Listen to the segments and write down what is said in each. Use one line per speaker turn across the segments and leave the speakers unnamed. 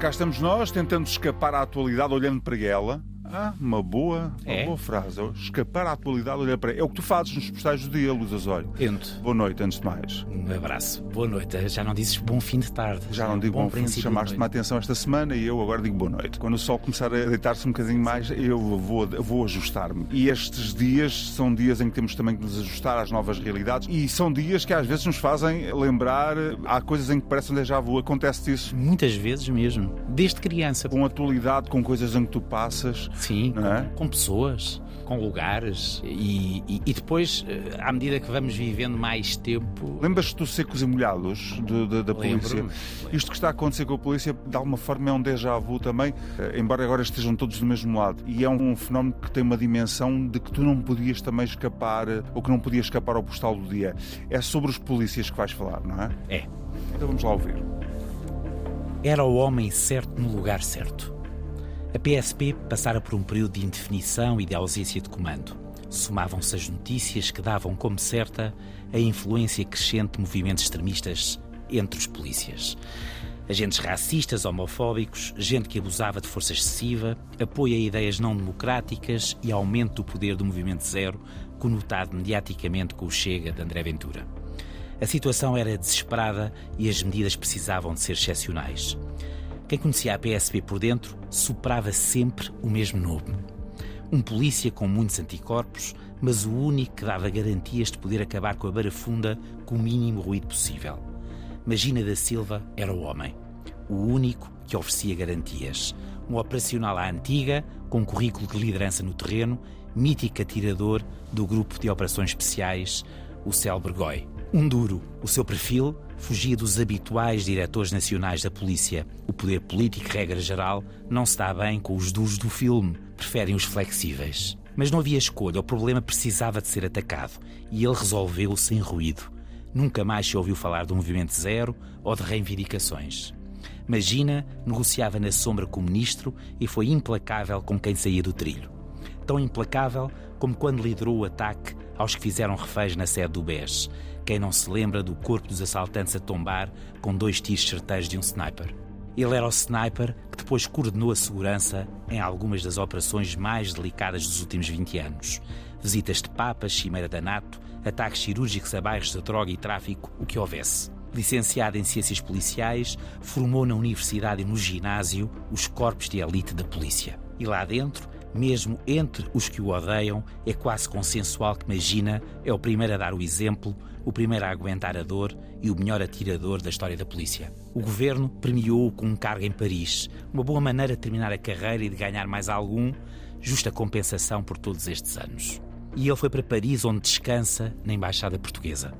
cá estamos nós, tentando escapar à atualidade olhando para ela. Ah, uma boa, uma
É?
boa frase. Escapar à atualidade olhando para. É o que tu fazes nos postais do dia, Luz Azório.
Tento.
Boa noite, antes de mais.
Um abraço. Boa noite. Já não dizes bom fim de tarde.
Já não digo bom, fim,
princípio de
chamaste-me a atenção esta semana e eu agora digo boa noite. Quando o sol começar a deitar-se um bocadinho mais, eu vou, vou ajustar-me. E estes dias são dias em que temos também que nos ajustar às novas realidades e são dias que às vezes nos fazem lembrar. Há coisas em que parece um déjà vu. Acontece isso
Muitas vezes mesmo. Desde criança.
com atualidade, com coisas em que tu passas.
Sim,
é?
com, com pessoas, com lugares. E, e- e depois, eh, à medida que vamos vivendo mais tempo.
Lembras-te dos secos e molhados de- de- da polícia? Isto que está a acontecer com a polícia, de alguma forma, é um déjà vu também, eh, embora agora estejam todos do mesmo lado. E é um fenómeno que tem uma dimensão de que tu não podias também escapar, eh, ou que não podias escapar ao postal do dia. É sobre os polícias que vais falar, não é?
É.
Então vamos lá ouvir.
Era o homem certo no lugar certo. A PSP passara por um período de indefinição e de ausência de comando. Somavam-se as notícias que davam como certa a influência crescente de movimentos extremistas entre os polícias. Agentes racistas, homofóbicos, gente que abusava de força excessiva, apoio a ideias não democráticas e aumento do poder do Movimento Zero, conotado mediaticamente com o Chega de André Ventura. A situação era desesperada e as medidas precisavam de ser excepcionais. Quem conhecia a PSP por dentro superava sempre o mesmo nome. Um polícia com muitos anticorpos, mas o único que dava garantias de poder acabar com a barafunda com o mínimo ruído possível. Magina da Silva era o homem. O único que oferecia garantias. Um operacional à antiga, com currículo de liderança no terreno, mítico atirador do grupo de operações especiais, o célebre Goi. Um duro. O seu perfil fugia dos habituais diretores nacionais da polícia. O poder político, regra geral, não se dá bem com os duros do filme. Preferem os flexíveis. Mas não havia escolha, o problema precisava de ser atacado. E ele resolveu sem ruído. Nunca mais se ouviu falar do movimento zero ou de reivindicações. Magina negociava na sombra com o ministro e foi implacável com quem saía do trilho. Tão implacável como quando liderou o ataque aos que fizeram reféns na sede do BES. Quem não se lembra do corpo dos assaltantes a tombar com dois tiros certeiros de um sniper? Ele era o sniper que depois coordenou a segurança em algumas das operações mais delicadas dos últimos 20 anos. Visitas de papas, cimeira da NATO, ataques cirúrgicos a bairros de droga e tráfico, o que houvesse. Licenciado em Ciências Policiais, formou na universidade e no ginásio os corpos de elite da polícia. E lá dentro, mesmo entre os que o odeiam, é quase consensual que Magina é o primeiro a dar o exemplo, o primeiro a aguentar a dor e o melhor atirador da história da polícia. O governo premiou-o com um cargo em Paris, uma boa maneira de terminar a carreira e de ganhar mais algum, justa compensação por todos estes anos. E ele foi para Paris, onde descansa na Embaixada Portuguesa.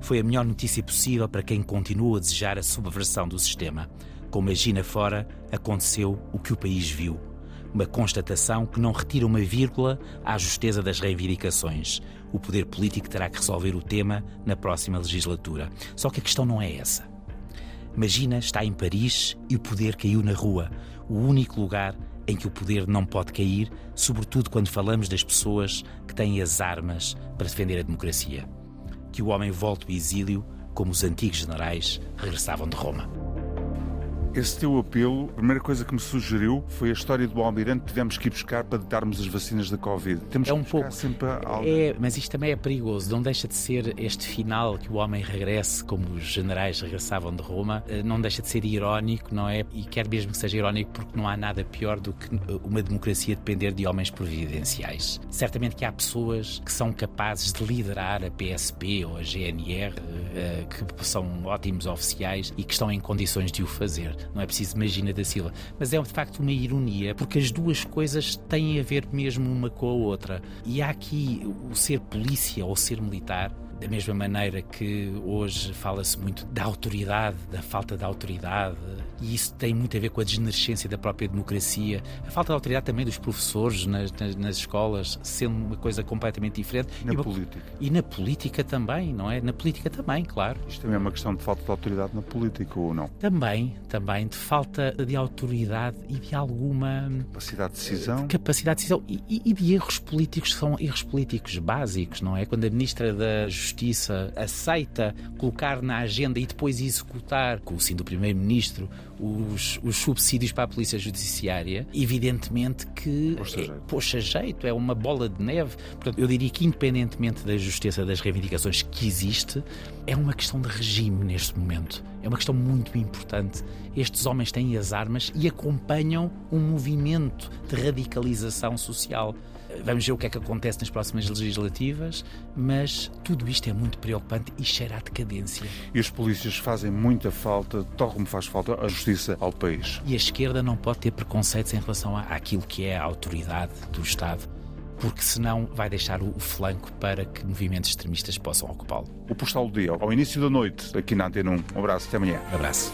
Foi a melhor notícia possível para quem continua a desejar a subversão do sistema. Com Magina fora, aconteceu o que o país viu. Uma constatação que não retira uma vírgula à justeza das reivindicações. O poder político terá que resolver o tema na próxima legislatura. Só que a questão não é essa. Magina está em Paris e o poder caiu na rua. O único lugar em que o poder não pode cair, sobretudo quando falamos das pessoas que têm as armas para defender a democracia. Que o homem volte do exílio como os antigos generais regressavam de Roma.
Esse teu apelo, a primeira coisa que me sugeriu foi a história do almirante que tivemos que ir buscar para darmos as vacinas da Covid. Temos
É
que
um pouco.
sempre algo.
É, mas isto também é perigoso. Não deixa de ser este final que o homem regresse, como os generais regressavam de Roma, eh, não deixa de ser irónico, não é? E quer mesmo que seja irónico porque não há nada pior do que eh, uma democracia depender de homens providenciais. Certamente que há pessoas que são capazes de liderar a PSP ou a GNR, eh, que são ótimos oficiais e que estão em condições de o fazer. Não é preciso Magina da Silva. Mas é de facto uma ironia, porque as duas coisas têm a ver mesmo uma com a outra. E há aqui o ser polícia ou ser militar. Da mesma maneira que hoje fala-se muito da autoridade, da falta de autoridade, e isso tem muito a ver com a desnascência da própria democracia, a falta de autoridade também dos professores nas, nas, nas escolas, sendo uma coisa completamente diferente.
Na
e,
política.
e na política também, não é? Na política também, claro.
Isto também é uma questão de falta de autoridade na política ou não?
Também, também, de falta de autoridade e de alguma
Capacidade de decisão.
capacidade de decisão e, e- e de erros políticos que são erros políticos básicos, não é? Quando a Ministra da Justiça aceita colocar na agenda e depois executar, com o sim do Primeiro-Ministro, os, os, subsídios para a Polícia Judiciária, evidentemente que
poxa jeito. É,
poxa jeito, é uma bola de neve. Portanto, eu diria que, independentemente da justiça das reivindicações que existe, é uma questão de regime neste momento. É uma questão muito importante. Estes homens têm as armas e acompanham um movimento de radicalização social. Vamos ver o que é que acontece nas próximas legislativas, mas tudo isto é muito preocupante e cheira à decadência.
E os polícias fazem muita falta, tal como faz falta a justiça ao país.
E a esquerda não pode ter preconceitos em relação àquilo que é a autoridade do Estado porque senão vai deixar o flanco para que movimentos extremistas possam ocupá-lo.
O postal do dia, ao início da noite, aqui na Antena 1. Um abraço, até amanhã.
Um abraço.